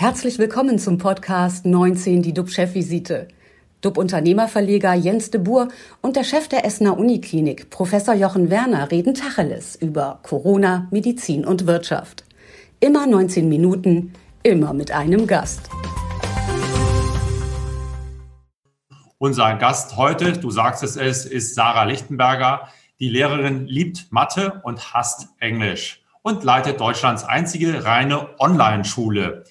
Herzlich willkommen zum Podcast 19, die DUB-Chefvisite. DUB-Unternehmerverleger Jens de Boer und der Chef der Essener Uniklinik, Professor Jochen Werner, reden Tacheles über Corona, Medizin und Wirtschaft. Immer 19 Minuten, immer mit einem Gast. Unser Gast heute, du sagst es, es ist Sarah Lichtenberger. Die Lehrerin liebt Mathe und hasst Englisch und leitet Deutschlands einzige reine Online-Schule.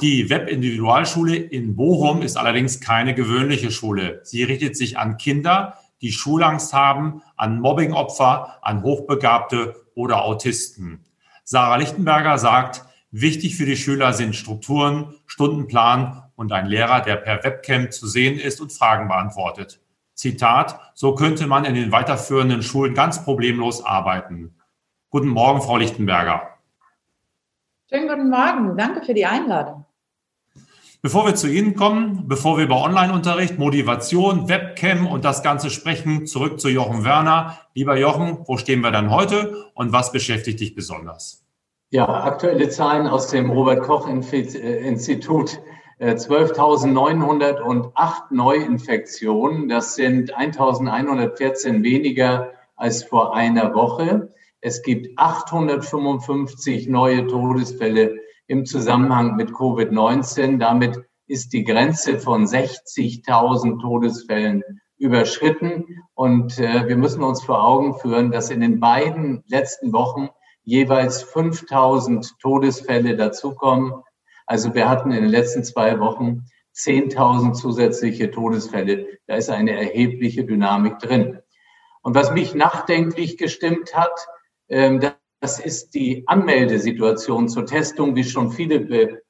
Die Webindividualschule in Bochum ist allerdings keine gewöhnliche Schule. Sie richtet sich an Kinder, die Schulangst haben, an Mobbingopfer, an Hochbegabte oder Autisten. Sarah Lichtenberger sagt, wichtig für die Schüler sind Strukturen, Stundenplan und ein Lehrer, der per Webcam zu sehen ist und Fragen beantwortet. Zitat, so könnte man in den weiterführenden Schulen ganz problemlos arbeiten. Guten Morgen, Frau Lichtenberger. Schönen guten Morgen. Danke für die Einladung. Bevor wir zu Ihnen kommen, bevor wir über Online-Unterricht, Motivation, Webcam und das Ganze sprechen, zurück zu Jochen Werner. Lieber Jochen, wo stehen wir dann heute und was beschäftigt dich besonders? Ja, aktuelle Zahlen aus dem Robert-Koch-Institut. 12.908 äh, Neuinfektionen. Das sind 1.114 weniger als vor einer Woche. Es gibt 855 neue Todesfälle im Zusammenhang mit Covid-19. Damit ist die Grenze von 60.000 Todesfällen überschritten. Und äh, wir müssen uns vor Augen führen, dass in den beiden letzten Wochen jeweils 5000 Todesfälle dazukommen. Also wir hatten in den letzten zwei Wochen 10.000 zusätzliche Todesfälle. Da ist eine erhebliche Dynamik drin. Und was mich nachdenklich gestimmt hat, ähm, das ist die Anmeldesituation zur Testung, wie schon viele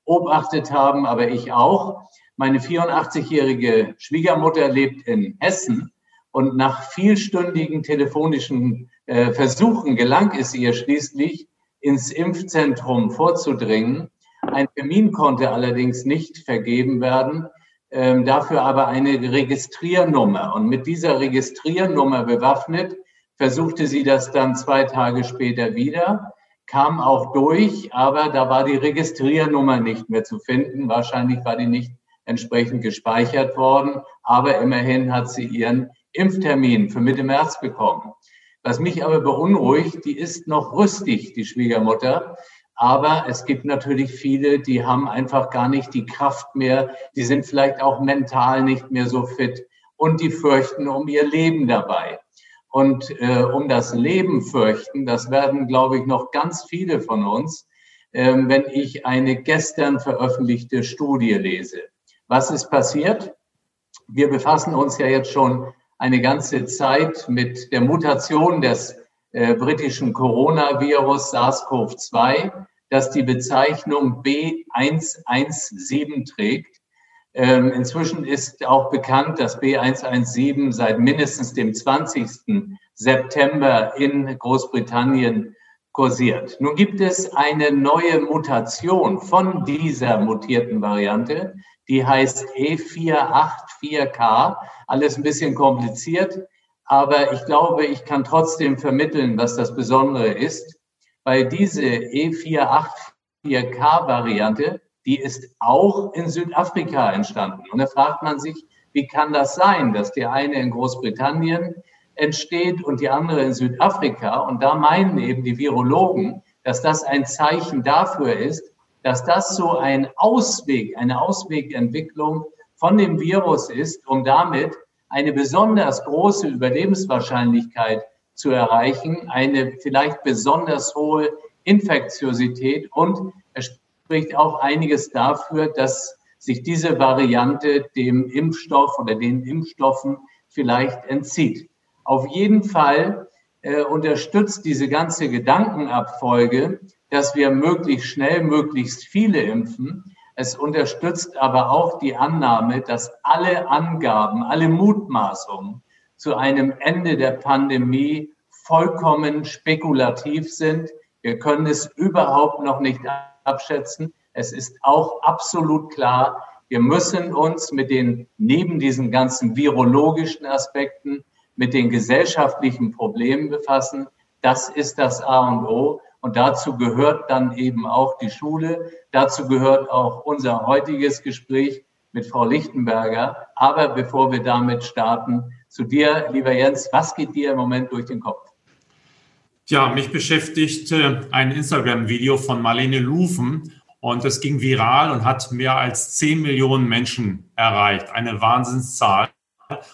beobachtet haben, aber ich auch. Meine 84-jährige Schwiegermutter lebt in Hessen und nach vielstündigen telefonischen äh, Versuchen gelang es ihr schließlich, ins Impfzentrum vorzudringen. Ein Termin konnte allerdings nicht vergeben werden, ähm, dafür aber eine Registriernummer. Und mit dieser Registriernummer bewaffnet versuchte sie das dann zwei Tage später wieder, kam auch durch, aber da war die Registriernummer nicht mehr zu finden. Wahrscheinlich war die nicht entsprechend gespeichert worden, aber immerhin hat sie ihren Impftermin für Mitte März bekommen. Was mich aber beunruhigt, die ist noch rüstig, die Schwiegermutter. Aber es gibt natürlich viele, die haben einfach gar nicht die Kraft mehr, die sind vielleicht auch mental nicht mehr so fit und die fürchten um ihr Leben dabei und äh, um das Leben fürchten. Das werden, glaube ich, noch ganz viele von uns, äh, wenn ich eine gestern veröffentlichte Studie lese. Was ist passiert? Wir befassen uns ja jetzt schon eine ganze Zeit mit der Mutation des äh, britischen Coronavirus SARS-CoV-2, das die Bezeichnung B117 trägt. Ähm, inzwischen ist auch bekannt, dass B117 seit mindestens dem 20. September in Großbritannien kursiert. Nun gibt es eine neue Mutation von dieser mutierten Variante, die heißt E484K. Alles ein bisschen kompliziert, aber ich glaube, ich kann trotzdem vermitteln, was das Besondere ist, weil diese E484K-Variante die ist auch in Südafrika entstanden. Und da fragt man sich, wie kann das sein, dass die eine in Großbritannien entsteht und die andere in Südafrika? Und da meinen eben die Virologen, dass das ein Zeichen dafür ist, dass das so ein Ausweg, eine Auswegentwicklung von dem Virus ist, um damit eine besonders große Überlebenswahrscheinlichkeit zu erreichen, eine vielleicht besonders hohe Infektiosität und spricht auch einiges dafür, dass sich diese Variante dem Impfstoff oder den Impfstoffen vielleicht entzieht. Auf jeden Fall äh, unterstützt diese ganze Gedankenabfolge, dass wir möglichst schnell möglichst viele impfen. Es unterstützt aber auch die Annahme, dass alle Angaben, alle Mutmaßungen zu einem Ende der Pandemie vollkommen spekulativ sind. Wir können es überhaupt noch nicht abschätzen. Es ist auch absolut klar, wir müssen uns mit den, neben diesen ganzen virologischen Aspekten, mit den gesellschaftlichen Problemen befassen. Das ist das A und O. Und dazu gehört dann eben auch die Schule. Dazu gehört auch unser heutiges Gespräch mit Frau Lichtenberger. Aber bevor wir damit starten, zu dir, lieber Jens, was geht dir im Moment durch den Kopf? Ja, mich beschäftigt ein Instagram-Video von Marlene Lufen und es ging viral und hat mehr als 10 Millionen Menschen erreicht. Eine Wahnsinnszahl.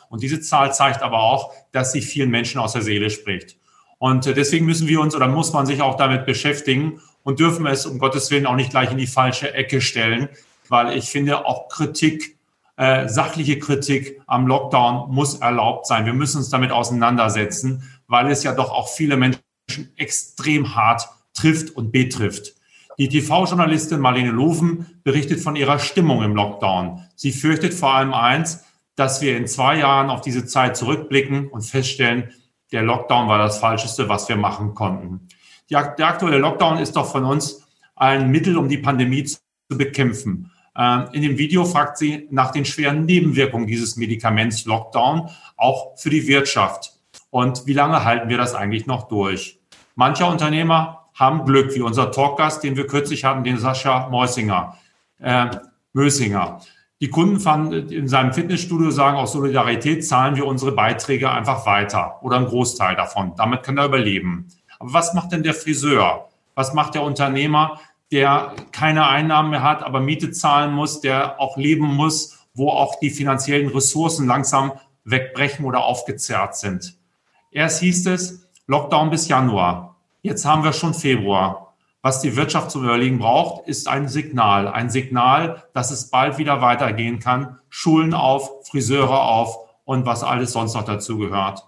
Und diese Zahl zeigt aber auch, dass sie vielen Menschen aus der Seele spricht. Und deswegen müssen wir uns oder muss man sich auch damit beschäftigen und dürfen es um Gottes Willen auch nicht gleich in die falsche Ecke stellen, weil ich finde auch Kritik, äh, sachliche Kritik am Lockdown muss erlaubt sein. Wir müssen uns damit auseinandersetzen, weil es ja doch auch viele Menschen extrem hart trifft und betrifft. Die TV-Journalistin Marlene Loven berichtet von ihrer Stimmung im Lockdown. Sie fürchtet vor allem eins, dass wir in zwei Jahren auf diese Zeit zurückblicken und feststellen, der Lockdown war das Falscheste, was wir machen konnten. der aktuelle Lockdown ist doch von uns ein Mittel, um die Pandemie zu bekämpfen. Ähm, in dem Video fragt sie nach den schweren Nebenwirkungen dieses Medikaments Lockdown, auch für die Wirtschaft. Und wie lange halten wir das eigentlich noch durch? Mancher Unternehmer haben Glück, wie unser Talkgast, den wir kürzlich hatten, den Sascha Meusinger, äh, Mösinger. Die Kunden fanden in seinem Fitnessstudio sagen, aus Solidarität zahlen wir unsere Beiträge einfach weiter oder einen Großteil davon. Damit kann er überleben. Aber was macht denn der Friseur? Was macht der Unternehmer, der keine Einnahmen mehr hat, aber Miete zahlen muss, der auch leben muss, wo auch die finanziellen Ressourcen langsam wegbrechen oder aufgezerrt sind? Erst hieß es Lockdown bis Januar. Jetzt haben wir schon Februar. Was die Wirtschaft zum Überlegen braucht, ist ein Signal. Ein Signal, dass es bald wieder weitergehen kann. Schulen auf, Friseure auf und was alles sonst noch dazu gehört.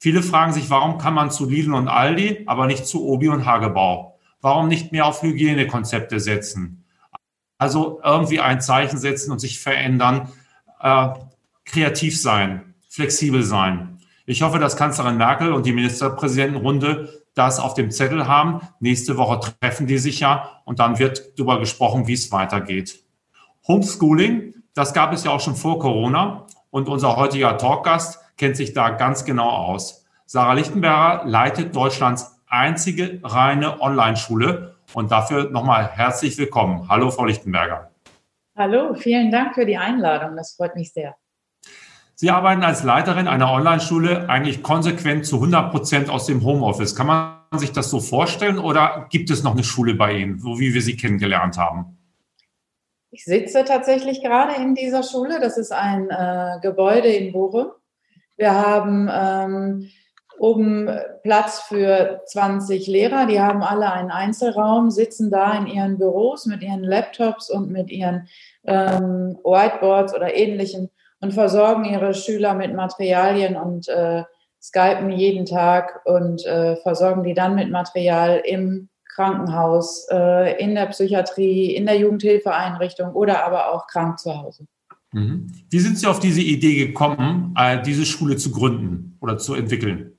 Viele fragen sich, warum kann man zu Lidl und Aldi, aber nicht zu Obi und Hagebau? Warum nicht mehr auf Hygienekonzepte setzen? Also irgendwie ein Zeichen setzen und sich verändern, äh, kreativ sein, flexibel sein. Ich hoffe, dass Kanzlerin Merkel und die Ministerpräsidentenrunde das auf dem Zettel haben. Nächste Woche treffen die sich ja und dann wird darüber gesprochen, wie es weitergeht. Homeschooling, das gab es ja auch schon vor Corona und unser heutiger Talkgast kennt sich da ganz genau aus. Sarah Lichtenberger leitet Deutschlands einzige reine Online-Schule und dafür nochmal herzlich willkommen. Hallo, Frau Lichtenberger. Hallo, vielen Dank für die Einladung. Das freut mich sehr. Sie arbeiten als Leiterin einer Online-Schule eigentlich konsequent zu 100 Prozent aus dem Homeoffice. Kann man sich das so vorstellen oder gibt es noch eine Schule bei Ihnen, so wie wir sie kennengelernt haben? Ich sitze tatsächlich gerade in dieser Schule. Das ist ein äh, Gebäude in Bochum. Wir haben ähm, oben Platz für 20 Lehrer. Die haben alle einen Einzelraum, sitzen da in ihren Büros mit ihren Laptops und mit ihren ähm, Whiteboards oder ähnlichen und versorgen ihre Schüler mit Materialien und äh, skypen jeden Tag und äh, versorgen die dann mit Material im Krankenhaus, äh, in der Psychiatrie, in der Jugendhilfeeinrichtung oder aber auch krank zu Hause. Mhm. Wie sind Sie auf diese Idee gekommen, äh, diese Schule zu gründen oder zu entwickeln?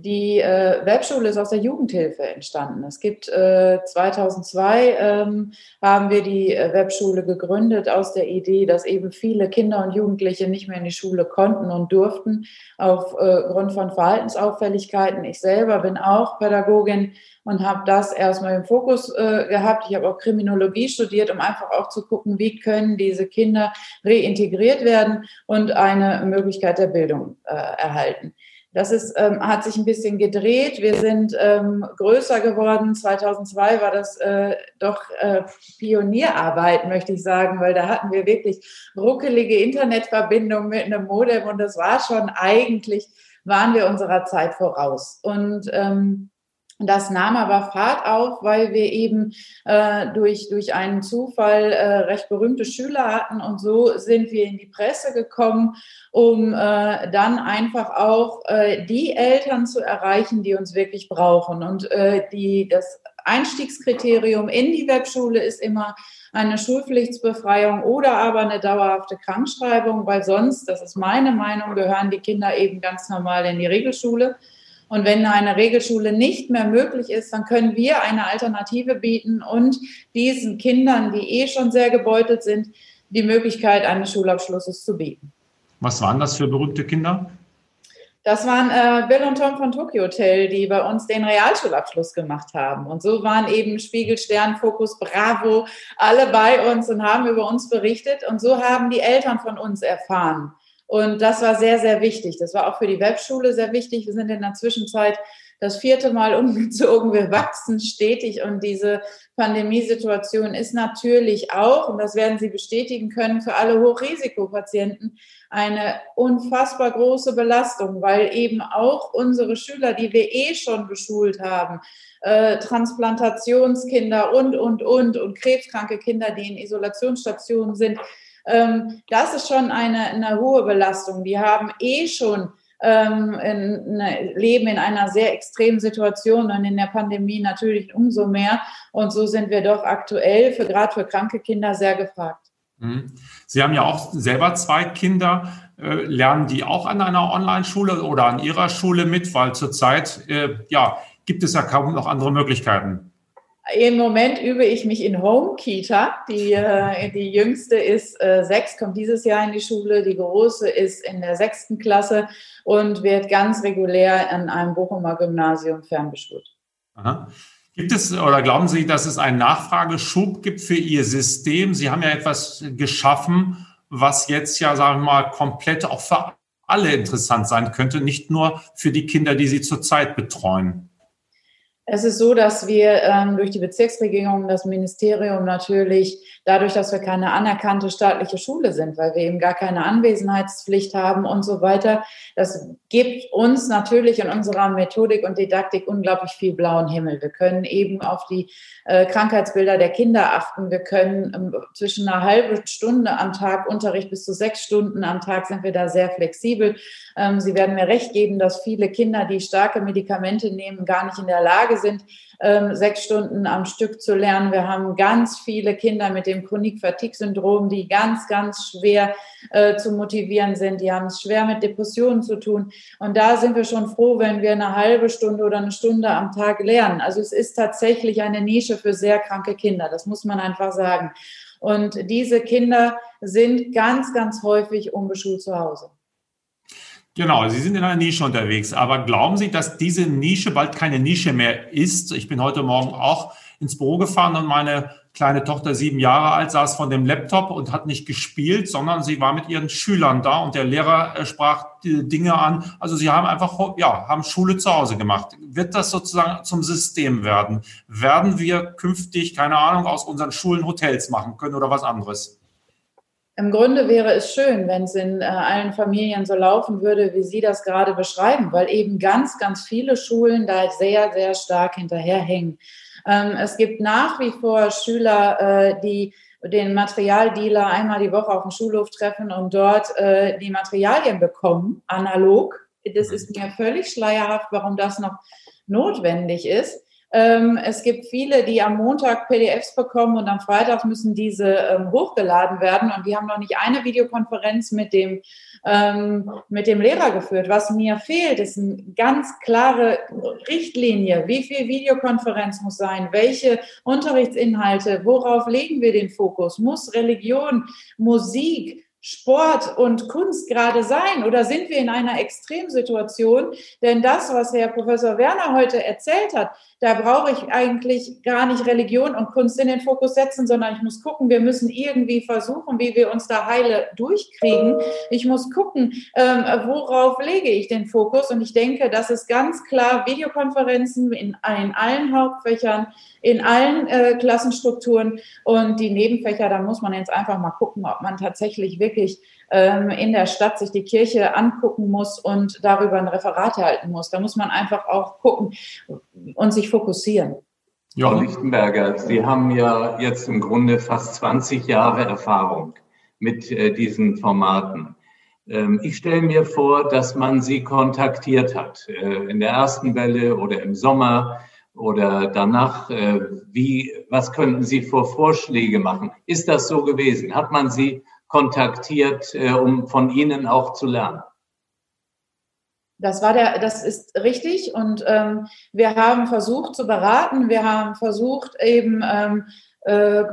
Die äh, Webschule ist aus der Jugendhilfe entstanden. Es gibt äh, 2002 ähm, haben wir die äh, Webschule gegründet aus der Idee, dass eben viele Kinder und Jugendliche nicht mehr in die Schule konnten und durften aufgrund äh, von Verhaltensauffälligkeiten. Ich selber bin auch Pädagogin und habe das erstmal im Fokus äh, gehabt. Ich habe auch Kriminologie studiert, um einfach auch zu gucken, wie können diese Kinder reintegriert werden und eine Möglichkeit der Bildung äh, erhalten. Das ist, ähm, hat sich ein bisschen gedreht. Wir sind ähm, größer geworden. 2002 war das äh, doch äh, Pionierarbeit, möchte ich sagen, weil da hatten wir wirklich ruckelige Internetverbindungen mit einem Modem und das war schon eigentlich, waren wir unserer Zeit voraus. Und ähm, das nahm aber Fahrt auf, weil wir eben äh, durch, durch einen Zufall äh, recht berühmte Schüler hatten und so sind wir in die Presse gekommen, um äh, dann einfach auch äh, die Eltern zu erreichen, die uns wirklich brauchen. Und äh, die, das Einstiegskriterium in die Webschule ist immer eine Schulpflichtsbefreiung oder aber eine dauerhafte Krankschreibung, weil sonst, das ist meine Meinung, gehören die Kinder eben ganz normal in die Regelschule. Und wenn eine Regelschule nicht mehr möglich ist, dann können wir eine Alternative bieten und diesen Kindern, die eh schon sehr gebeutelt sind, die Möglichkeit eines Schulabschlusses zu bieten. Was waren das für berühmte Kinder? Das waren äh, Bill und Tom von Tokyo Hotel, die bei uns den Realschulabschluss gemacht haben. Und so waren eben Spiegel, Stern, Fokus, Bravo alle bei uns und haben über uns berichtet. Und so haben die Eltern von uns erfahren. Und das war sehr, sehr wichtig. Das war auch für die Webschule sehr wichtig. Wir sind in der Zwischenzeit das vierte Mal umgezogen. Wir wachsen stetig und diese Pandemiesituation ist natürlich auch, und das werden Sie bestätigen können, für alle Hochrisikopatienten eine unfassbar große Belastung, weil eben auch unsere Schüler, die wir eh schon beschult haben, äh, Transplantationskinder und, und, und, und krebskranke Kinder, die in Isolationsstationen sind, ähm, das ist schon eine, eine hohe Belastung. Die haben eh schon ähm, in, ne, leben in einer sehr extremen Situation und in der Pandemie natürlich umso mehr. Und so sind wir doch aktuell für gerade für kranke Kinder sehr gefragt. Mhm. Sie haben ja auch selber zwei Kinder. Äh, lernen die auch an einer Online-Schule oder an Ihrer Schule mit? Weil zurzeit äh, ja, gibt es ja kaum noch andere Möglichkeiten. Im Moment übe ich mich in Home Kita. Die, äh, die jüngste ist äh, sechs, kommt dieses Jahr in die Schule. Die große ist in der sechsten Klasse und wird ganz regulär an einem Bochumer Gymnasium fernbeschult. Aha. Gibt es oder glauben Sie, dass es einen Nachfrageschub gibt für Ihr System? Sie haben ja etwas geschaffen, was jetzt ja, sagen wir mal, komplett auch für alle interessant sein könnte, nicht nur für die Kinder, die Sie zurzeit betreuen. Es ist so, dass wir ähm, durch die Bezirksregierung, das Ministerium natürlich, dadurch, dass wir keine anerkannte staatliche Schule sind, weil wir eben gar keine Anwesenheitspflicht haben und so weiter, das gibt uns natürlich in unserer Methodik und Didaktik unglaublich viel blauen Himmel. Wir können eben auf die äh, Krankheitsbilder der Kinder achten. Wir können ähm, zwischen einer halben Stunde am Tag Unterricht bis zu sechs Stunden am Tag sind wir da sehr flexibel. Ähm, Sie werden mir recht geben, dass viele Kinder, die starke Medikamente nehmen, gar nicht in der Lage sind, ähm, sechs Stunden am Stück zu lernen. Wir haben ganz viele Kinder mit dem Chronik-Fatigue-Syndrom, die ganz, ganz schwer äh, zu motivieren sind. Die haben es schwer mit Depressionen zu tun. Und da sind wir schon froh, wenn wir eine halbe Stunde oder eine Stunde am Tag lernen. Also es ist tatsächlich eine Nische für sehr kranke Kinder. Das muss man einfach sagen. Und diese Kinder sind ganz, ganz häufig unbeschult zu Hause. Genau, Sie sind in einer Nische unterwegs. Aber glauben Sie, dass diese Nische bald keine Nische mehr ist? Ich bin heute Morgen auch ins Büro gefahren und meine kleine Tochter, sieben Jahre alt, saß von dem Laptop und hat nicht gespielt, sondern sie war mit ihren Schülern da und der Lehrer äh, sprach Dinge an. Also sie haben einfach, ja, haben Schule zu Hause gemacht. Wird das sozusagen zum System werden? Werden wir künftig, keine Ahnung, aus unseren Schulen Hotels machen können oder was anderes? Im Grunde wäre es schön, wenn es in äh, allen Familien so laufen würde, wie Sie das gerade beschreiben, weil eben ganz, ganz viele Schulen da sehr, sehr stark hinterherhängen. Ähm, es gibt nach wie vor Schüler, äh, die den Materialdealer einmal die Woche auf dem Schulhof treffen und dort äh, die Materialien bekommen, analog. Das ist mir völlig schleierhaft, warum das noch notwendig ist. Ähm, es gibt viele, die am Montag PDFs bekommen und am Freitag müssen diese ähm, hochgeladen werden und die haben noch nicht eine Videokonferenz mit dem, ähm, mit dem Lehrer geführt. Was mir fehlt, ist eine ganz klare Richtlinie. Wie viel Videokonferenz muss sein? Welche Unterrichtsinhalte? Worauf legen wir den Fokus? Muss Religion, Musik, Sport und Kunst gerade sein? Oder sind wir in einer Extremsituation? Denn das, was Herr Professor Werner heute erzählt hat, da brauche ich eigentlich gar nicht Religion und Kunst in den Fokus setzen, sondern ich muss gucken, wir müssen irgendwie versuchen, wie wir uns da heile durchkriegen. Ich muss gucken, ähm, worauf lege ich den Fokus. Und ich denke, das ist ganz klar Videokonferenzen in, in allen Hauptfächern, in allen äh, Klassenstrukturen und die Nebenfächer, da muss man jetzt einfach mal gucken, ob man tatsächlich wirklich ähm, in der Stadt sich die Kirche angucken muss und darüber ein Referat halten muss. Da muss man einfach auch gucken und sich fokussieren. Frau Lichtenberger, Sie haben ja jetzt im Grunde fast 20 Jahre Erfahrung mit äh, diesen Formaten. Ähm, ich stelle mir vor, dass man Sie kontaktiert hat, äh, in der ersten Welle oder im Sommer oder danach. Äh, wie, was könnten Sie vor Vorschläge machen? Ist das so gewesen? Hat man Sie kontaktiert, äh, um von Ihnen auch zu lernen. Das war der, das ist richtig und ähm, wir haben versucht zu beraten, wir haben versucht eben ähm, äh,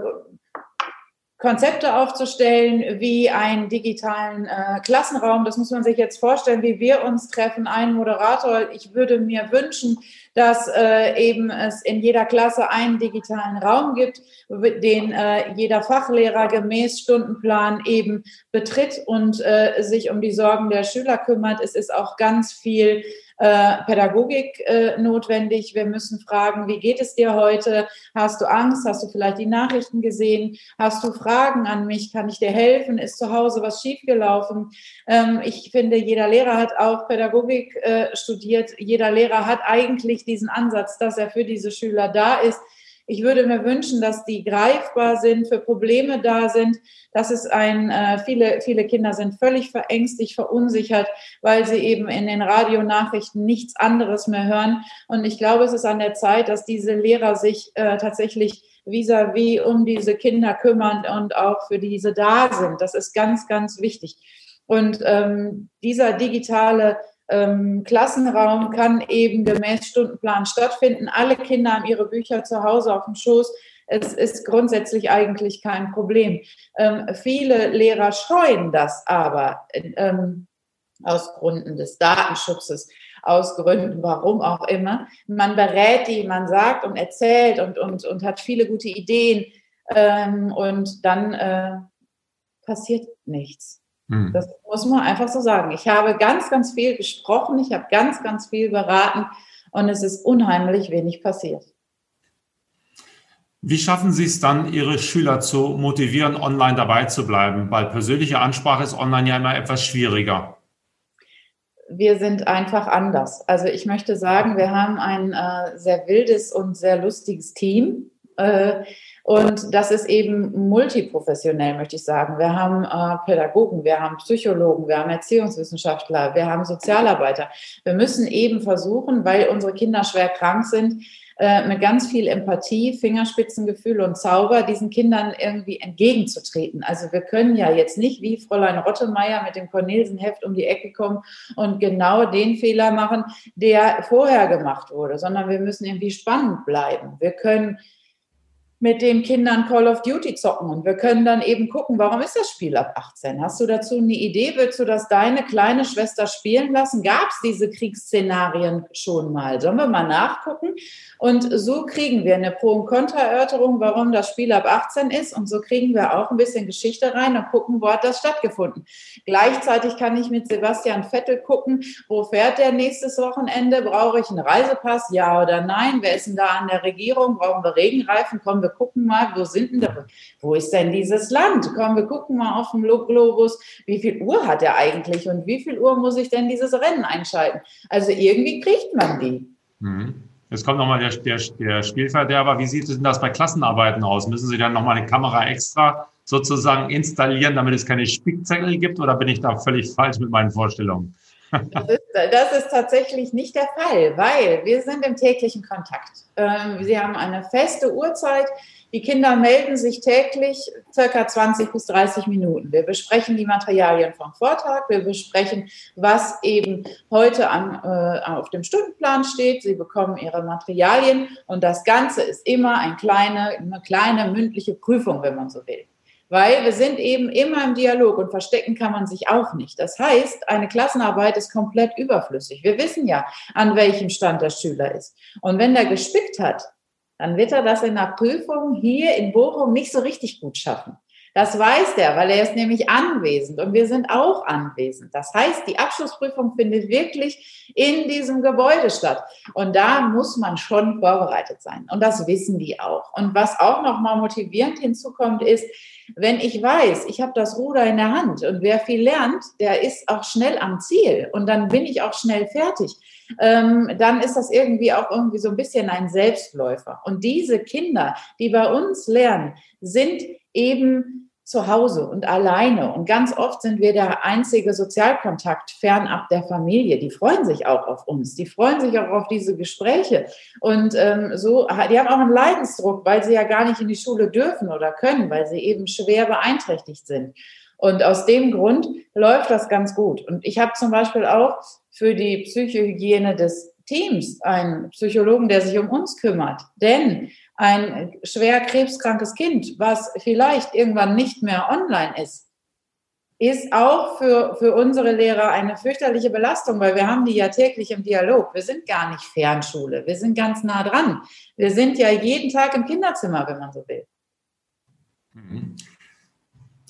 Konzepte aufzustellen, wie einen digitalen äh, Klassenraum. Das muss man sich jetzt vorstellen, wie wir uns treffen. Ein Moderator. Ich würde mir wünschen, dass äh, eben es in jeder Klasse einen digitalen Raum gibt, den äh, jeder Fachlehrer gemäß Stundenplan eben betritt und äh, sich um die Sorgen der Schüler kümmert. Es ist auch ganz viel äh, Pädagogik äh, notwendig. Wir müssen fragen, wie geht es dir heute? Hast du Angst? Hast du vielleicht die Nachrichten gesehen? Hast du Fragen an mich? Kann ich dir helfen? Ist zu Hause was schiefgelaufen? Ähm, ich finde, jeder Lehrer hat auch Pädagogik äh, studiert. Jeder Lehrer hat eigentlich diesen Ansatz, dass er für diese Schüler da ist. Ich würde mir wünschen, dass die greifbar sind, für Probleme da sind. Das ist ein, äh, viele, viele Kinder sind völlig verängstigt, verunsichert, weil sie eben in den Radionachrichten nichts anderes mehr hören. Und ich glaube, es ist an der Zeit, dass diese Lehrer sich äh, tatsächlich vis-à-vis -vis um diese Kinder kümmern und auch für diese da sind. Das ist ganz, ganz wichtig. Und ähm, dieser digitale ähm, Klassenraum kann eben gemäß Stundenplan stattfinden. Alle Kinder haben ihre Bücher zu Hause auf dem Schoß. Es ist grundsätzlich eigentlich kein Problem. Ähm, viele Lehrer scheuen das aber ähm, aus Gründen des Datenschutzes, aus Gründen, warum auch immer. Man berät die, man sagt und erzählt und, und, und hat viele gute Ideen ähm, und dann äh, passiert nichts. Hm. Das muss man einfach so sagen. Ich habe ganz, ganz viel gesprochen, ich habe ganz, ganz viel beraten und es ist unheimlich wenig passiert. Wie schaffen Sie es dann, Ihre Schüler zu motivieren, online dabei zu bleiben? Weil persönliche Ansprache ist online ja immer etwas schwieriger. Wir sind einfach anders. Also ich möchte sagen, wir haben ein äh, sehr wildes und sehr lustiges Team. Äh, und das ist eben multiprofessionell, möchte ich sagen. Wir haben äh, Pädagogen, wir haben Psychologen, wir haben Erziehungswissenschaftler, wir haben Sozialarbeiter. Wir müssen eben versuchen, weil unsere Kinder schwer krank sind, äh, mit ganz viel Empathie, Fingerspitzengefühl und Zauber diesen Kindern irgendwie entgegenzutreten. Also wir können ja jetzt nicht wie Fräulein Rottemeier mit dem Cornelsen-Heft um die Ecke kommen und genau den Fehler machen, der vorher gemacht wurde, sondern wir müssen irgendwie spannend bleiben. Wir können mit den Kindern Call of Duty zocken und wir können dann eben gucken, warum ist das Spiel ab 18? Hast du dazu eine Idee? Willst du das deine kleine Schwester spielen lassen? Gab es diese Kriegsszenarien schon mal? Sollen wir mal nachgucken? Und so kriegen wir eine Pro- und Kontra-Erörterung, warum das Spiel ab 18 ist und so kriegen wir auch ein bisschen Geschichte rein und gucken, wo hat das stattgefunden. Gleichzeitig kann ich mit Sebastian Vettel gucken, wo fährt der nächstes Wochenende? Brauche ich einen Reisepass? Ja oder nein? Wer ist denn da an der Regierung? Brauchen wir Regenreifen? Kommen wir gucken mal, wo sind denn da, wo ist denn dieses Land? Komm, wir gucken mal auf dem Globus, wie viel Uhr hat er eigentlich und wie viel Uhr muss ich denn dieses Rennen einschalten? Also irgendwie kriegt man die. Mhm. Jetzt kommt nochmal der, der, der Spielverderber. Wie sieht es denn das bei Klassenarbeiten aus? Müssen Sie dann nochmal eine Kamera extra sozusagen installieren, damit es keine Spickzettel gibt? Oder bin ich da völlig falsch mit meinen Vorstellungen? Das ist, das ist, tatsächlich nicht der Fall, weil wir sind im täglichen Kontakt. Ähm, Sie haben eine feste Uhrzeit. Die Kinder melden sich täglich circa 20 bis 30 Minuten. Wir besprechen die Materialien vom Vortag. Wir besprechen, was eben heute an, äh, auf dem Stundenplan steht. Sie bekommen ihre Materialien und das Ganze ist immer ein kleine, eine kleine mündliche Prüfung, wenn man so will weil wir sind eben immer im Dialog und verstecken kann man sich auch nicht. Das heißt, eine Klassenarbeit ist komplett überflüssig. Wir wissen ja, an welchem Stand der Schüler ist. Und wenn der gespickt hat, dann wird er das in der Prüfung hier in Bochum nicht so richtig gut schaffen. Das weiß der, weil er ist nämlich anwesend und wir sind auch anwesend. Das heißt, die Abschlussprüfung findet wirklich in diesem Gebäude statt. Und da muss man schon vorbereitet sein. Und das wissen die auch. Und was auch nochmal motivierend hinzukommt, ist, wenn ich weiß, ich habe das Ruder in der Hand und wer viel lernt, der ist auch schnell am Ziel und dann bin ich auch schnell fertig, ähm, dann ist das irgendwie auch irgendwie so ein bisschen ein Selbstläufer. Und diese Kinder, die bei uns lernen, sind eben zu Hause und alleine. Und ganz oft sind wir der einzige Sozialkontakt fernab der Familie. Die freuen sich auch auf uns. Die freuen sich auch auf diese Gespräche. Und ähm, so, die haben auch einen Leidensdruck, weil sie ja gar nicht in die Schule dürfen oder können, weil sie eben schwer beeinträchtigt sind. Und aus dem Grund läuft das ganz gut. Und ich habe zum Beispiel auch für die Psychohygiene des Teams einen Psychologen, der sich um uns kümmert. Denn ein schwer krebskrankes Kind, was vielleicht irgendwann nicht mehr online ist, ist auch für, für unsere Lehrer eine fürchterliche Belastung, weil wir haben die ja täglich im Dialog. Wir sind gar nicht Fernschule, wir sind ganz nah dran. Wir sind ja jeden Tag im Kinderzimmer, wenn man so will. Mhm.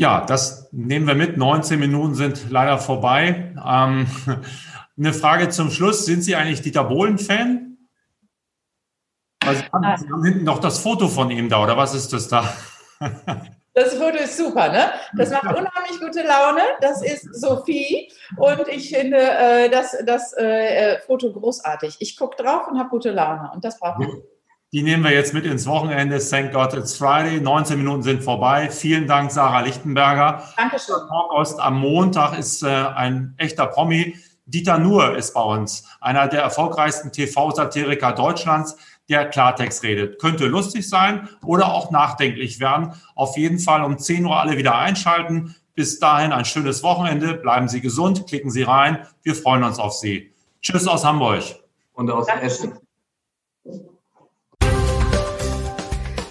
Ja, das nehmen wir mit. 19 Minuten sind leider vorbei. Ähm, eine Frage zum Schluss. Sind Sie eigentlich Dieter Bohlen-Fan? Also, Sie haben hinten noch das Foto von ihm da, oder was ist das da? Das Foto ist super, ne? Das macht unheimlich gute Laune. Das ist Sophie und ich finde äh, das, das äh, Foto großartig. Ich gucke drauf und habe gute Laune und das braucht man. Die nehmen wir jetzt mit ins Wochenende. Thank God it's Friday. 19 Minuten sind vorbei. Vielen Dank, Sarah Lichtenberger. Dankeschön. Talkost am Montag ist äh, ein echter Promi. Dieter Nuhr ist bei uns, einer der erfolgreichsten TV-Satiriker Deutschlands der Klartext redet. Könnte lustig sein oder auch nachdenklich werden. Auf jeden Fall um 10 Uhr alle wieder einschalten. Bis dahin ein schönes Wochenende. Bleiben Sie gesund, klicken Sie rein. Wir freuen uns auf Sie. Tschüss aus Hamburg. Und aus Essen.